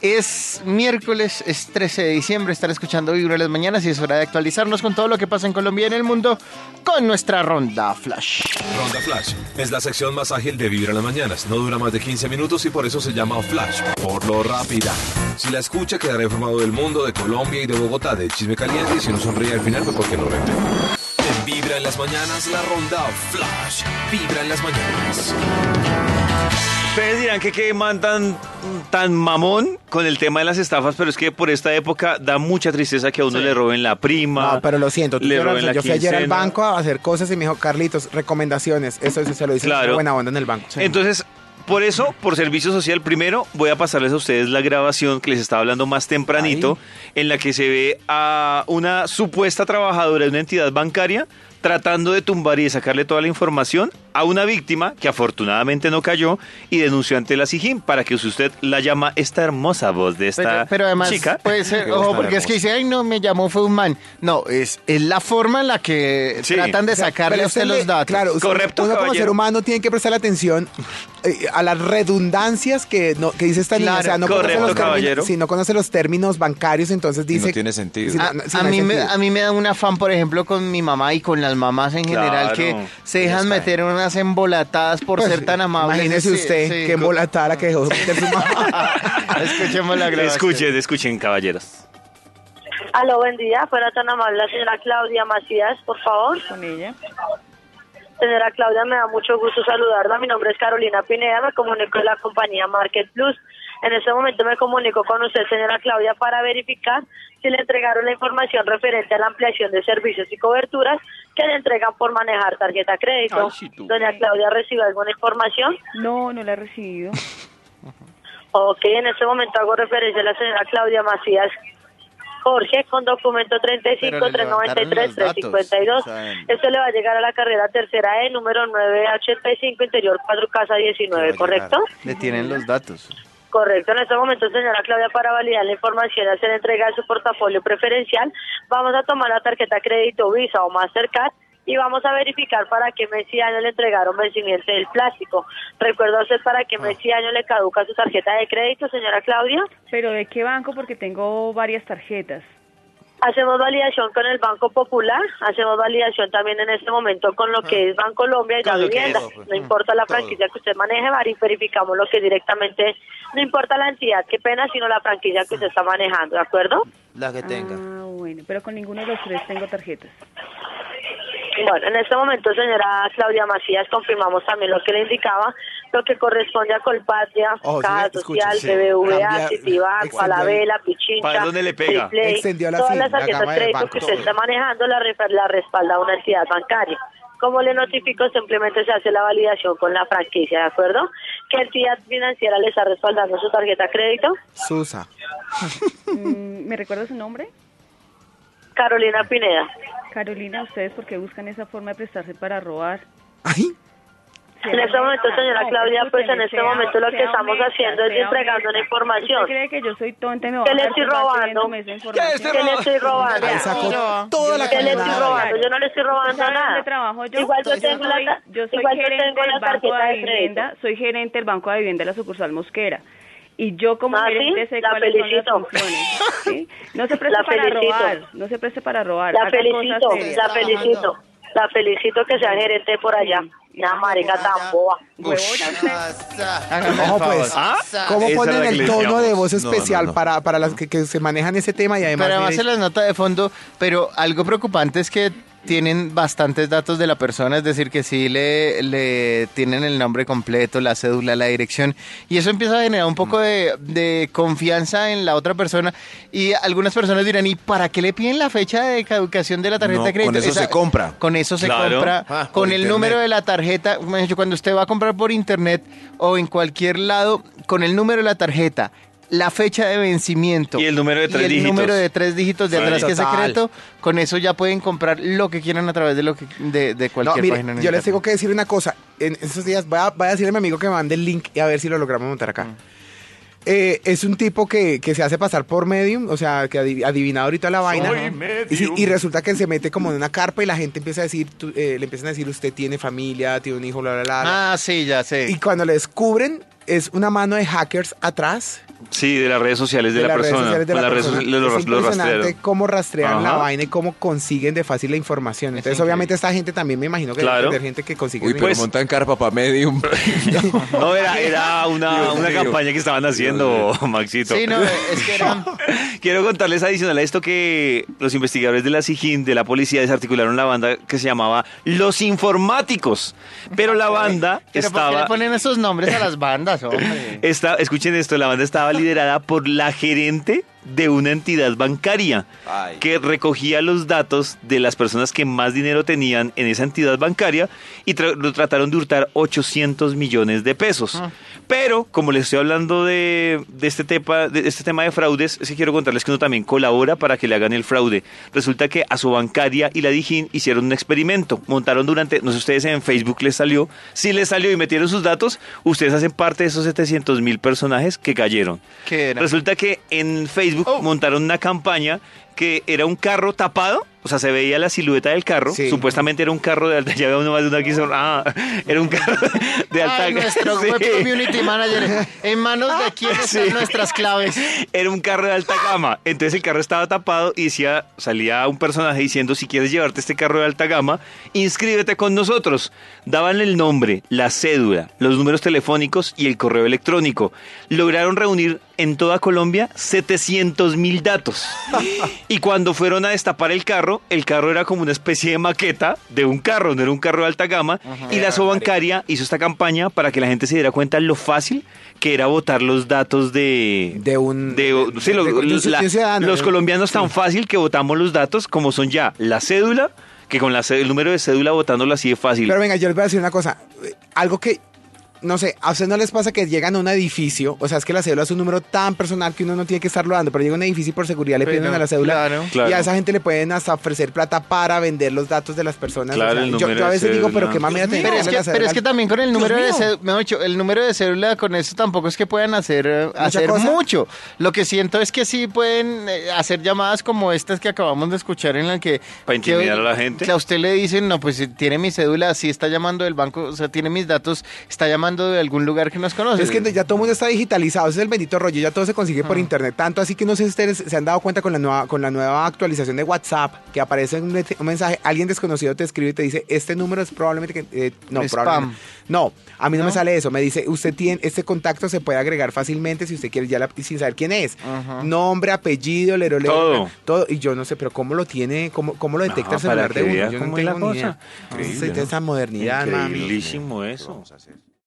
Es miércoles, es 13 de diciembre, estar escuchando Vibra las mañanas y es hora de actualizarnos con todo lo que pasa en Colombia y en el mundo con nuestra ronda Flash. Ronda Flash es la sección más ágil de Vibra las mañanas. No dura más de 15 minutos y por eso se llama Flash, por lo rápida. Si la escucha quedará informado del mundo, de Colombia y de Bogotá, de chisme caliente y si no sonríe al final fue porque no. En Vibra en las mañanas, la ronda Flash. Vibra en las mañanas. Ustedes dirán que qué man tan, tan mamón con el tema de las estafas, pero es que por esta época da mucha tristeza que a uno le roben la prima. No, pero lo siento. tú le roben la yo fui ayer al banco a hacer cosas y me dijo, Carlitos, recomendaciones. Eso, eso se lo dice Claro. buena onda en el banco. Entonces, por eso, por servicio social, primero voy a pasarles a ustedes la grabación que les estaba hablando más tempranito, en la que se ve a una supuesta trabajadora de una entidad bancaria tratando de tumbar y de sacarle toda la información a una víctima que afortunadamente no cayó y denunció ante la SIGIN para que si usted la llama esta hermosa voz de esta Pero, pero además chica. puede ser, ojo, porque es que dice, ay, no, me llamó, fue un man. No, es, es la forma en la que Sí. tratan de sacarle a usted usted los datos. Claro, usted- Correcto, uno como ser humano tiene que prestar atención eh, a las redundancias que, no, que dice esta niña. Claro, o sea, no correcto, conoce los caballero. términos, si no conoce los términos bancarios, entonces Y dice... no tiene sentido. A, no mí me, sentido. a mí me da un afán, por ejemplo, con mi mamá y con las mamás en general que se dejan meter en unas embolatadas por Pues, ser tan amables. Imagínese usted sí. qué embolatada la que dejó meter su mamá. Escuchemos la grabación. Escuchen, escuchen, caballeros. Aló, buen día. Fuera tan amable la señora Claudia Macías, por favor. con ella. Señora Claudia, me da mucho gusto saludarla. Mi nombre es Carolina Pineda, me comunico de la compañía Market Plus. En este momento me comunico con usted, señora Claudia, para verificar si le entregaron la información referente a la ampliación de servicios y coberturas que le entregan por manejar tarjeta crédito. Ay, sí. Doña Claudia, ¿recibe alguna información? No, no la he recibido. Ok, en este momento hago referencia a la señora Claudia Macías Jorge con documento 35 Pero le levantaron 393 los datos, 352. o sea, Esto le va a llegar a la carrera tercera E, número 985, interior 4 casa 19, ¿correcto? Le tienen los datos. Correcto. En este momento, señora Claudia, para validar la información y hacer entrega de su portafolio preferencial, vamos a tomar la tarjeta crédito Visa o Mastercard y vamos a verificar para qué mes y año le entregaron vencimiento del plástico. ¿Recuerda usted para qué mes y año le caduca su tarjeta de crédito, señora Claudia? ¿Pero de qué banco? Porque tengo varias tarjetas. Hacemos validación con el Banco Popular, hacemos validación también en este momento con lo que es Banco Colombia y la vivienda. es, pues. No importa la franquicia que usted maneje, Mari, verificamos lo que directamente, no importa la entidad, qué pena, sino la franquicia que usted está manejando, ¿de acuerdo? La que tenga. Ah, bueno, pero con ninguno de los tres tengo tarjetas. Bueno, en este momento, señora Claudia Macías, confirmamos también lo que le indicaba, lo que corresponde a Colpatria, Ojo, sí, Caja Social, sí. BBVA, Citibank, extendió Falabella, ¿Para Pichincha, dónde le pega? La todas las la tarjetas de crédito que usted está manejando la, la respalda una entidad bancaria. Como le notifico, simplemente se hace la validación con la franquicia, ¿de acuerdo? ¿Qué entidad financiera le está respaldando su tarjeta de crédito? Susa. Mm, ¿Me recuerda su nombre? Carolina Pineda. Carolina, ¿ustedes por qué buscan esa forma de prestarse para robar? Ay, En es este momento, señora Claudia, pues en este momento lo que estamos haciendo es entregando una información. ¿Usted cree que yo soy tonta y me voy ¿Qué le estoy robando? ¿Qué le estoy robando? toda la ¿Qué le estoy robando? Yo no le estoy robando ¿Sabe nada. dónde trabajo yo? Igual yo tengo la yo soy igual yo gerente tengo la del Banco tarjeta de. Vivienda, soy gerente del Banco de Vivienda de la sucursal Mosquera. Y yo como Ah, ¿sí? gerente sé La cuáles son felicito. las funciones. ¿sí? No se preste La para felicito. robar, no se preste para robar. La haga felicito, la felicito. La felicito que sea gerente por allá. Ya, marica tan boba. Ojo, pues. ¿Ah? ¿Cómo Esa ponen la el tono de voz especial no, no. para, para las que, que se manejan ese tema y además... Pero además se las nota de fondo, pero algo preocupante es que tienen bastantes datos de la persona, es decir, que sí le, le tienen el nombre completo, la cédula, la dirección, y eso empieza a generar un poco de, de confianza en la otra persona. Y algunas personas dirán, ¿y para qué le piden la fecha de caducación de la tarjeta No, de crédito? con eso se compra. Con eso se Claro. compra, Ah, con el internet. número de la tarjeta. Cuando usted va a comprar por internet o en cualquier lado, con el número de la tarjeta, la fecha de vencimiento Y el número de tres y el dígitos. número de tres dígitos de Sí. atrás que es secreto, con eso ya pueden comprar lo que quieran a través de lo que de, de No, cualquier mire, página. en yo les tengo que decir una cosa. En esos días voy a, voy a decirle a mi amigo que me mande el link y a ver si lo logramos montar acá. Eh, es un tipo que, que se hace pasar por medium, o sea, que adiv- adivinador y toda la vaina. Y, sí, y resulta que se mete como en una carpa y la gente empieza a decir, tú- eh, le empiezan a decir, usted tiene familia, tiene un hijo, bla, bla, bla. bla. Ah, sí, ya sé. Y cuando le descubren, es una mano de hackers atrás Sí, de las redes sociales de, la las redes persona. sociales de Con la las redes persona. sociales lo, es impresionante cómo rastrean la Ajá. vaina y cómo consiguen de fácil la información. Entonces, increíble. obviamente, esta gente también me imagino que Claro. debe gente que consigue. Uy, pero Pues- montan carpa para medium. No, era, era una, una campaña que estaban haciendo, Maxito. Sí, no, es que eran... Quiero contarles adicional a esto que los investigadores de la SIGIN, de la policía, desarticularon la banda que se llamaba Los Informáticos. Pero la banda Pero ¿por qué le estaba... ponen esos nombres a las bandas, hombre? Esta, escuchen esto, la banda estaba liderada por la gerente de una entidad bancaria Ay. que recogía los datos de las personas que más dinero tenían en esa entidad bancaria y tra- lo trataron de hurtar 800 millones de pesos. Pero, como les estoy hablando de, de este tema, de este tema de fraudes, sí quiero contarles que uno también colabora para que le hagan el fraude. Resulta que a su bancaria y la Dijín hicieron un experimento. Montaron durante, no sé ustedes en Facebook les salió, si les salió y metieron sus datos, ustedes hacen parte de esos 700 mil personajes que cayeron. ¿Qué era? Resulta que en Facebook Oh. montaron una campaña que era un carro tapado, o sea, se veía la silueta del carro, Sí. supuestamente era un carro de alta, ya veo uno más de aquí, son- ah, era un carro de alta Ay, nuestro sí. web community manager. En manos de quién están Sí. nuestras claves. Era un carro de alta gama. Entonces el carro estaba tapado y decía, salía un personaje diciendo, si quieres llevarte este carro de alta gama, inscríbete con nosotros. Daban el nombre, la cédula, los números telefónicos y el correo electrónico. Lograron reunir en toda Colombia 700 mil datos. Y cuando fueron a destapar el carro, el carro era como una especie de maqueta de un carro, no era un carro de alta gama. Y la Sobancaria hizo esta campaña para que la gente se diera cuenta lo fácil que era votar los datos de... De un- de- los colombianos tan fácil que votamos los datos como son ya la cédula, que con la el número de cédula votándolo así de fácil. Pero venga, yo les voy a decir una cosa. Eh, Algo que, no sé, a ustedes no les pasa que llegan a un edificio, o sea, es que la cédula es un número tan personal que uno no tiene que estarlo dando, pero llega a un edificio y por seguridad le Pero, piden a la cédula claro. Claro. y a esa gente le pueden hasta ofrecer plata para vender los datos de las personas. o Claro, sea, el yo, número yo a de veces digo, pero qué mamera tener Pero es, que, la pero es que también con el número de mío. cédula, mejor dicho, el número de cédula con eso tampoco es que puedan hacer, hacer cosa. mucho. Lo que siento es que sí pueden eh, hacer llamadas como estas que acabamos de escuchar en la que... Para intimidar que- a la gente. Que a usted le dicen, no, pues si tiene mi cédula, sí está llamando del banco, o sea, tiene mis datos, está llamando de algún lugar que nos conoce. Es que ya todo el mundo está digitalizado, ese es el bendito rollo, ya todo se consigue por internet, tanto así que no sé si ustedes se han dado cuenta con la nueva, con la nueva actualización de WhatsApp, que aparece un, un mensaje, alguien desconocido te escribe y te dice, este número es probablemente que... eh, no, Spam. probablemente- No, a mí no, ¿No? me sale eso, me dice, usted tiene, este contacto se puede agregar fácilmente si usted quiere ya la- sin saber quién es. Nombre, apellido, lero, lero, Todo. todo. Y yo no sé, pero ¿cómo lo tiene, cómo, cómo lo detecta No, el celular de uno? Yo no cómo es la tengo ni cosa. idea. Esa modernidad, mami. Increíblísimo eso. Vamos a hacer.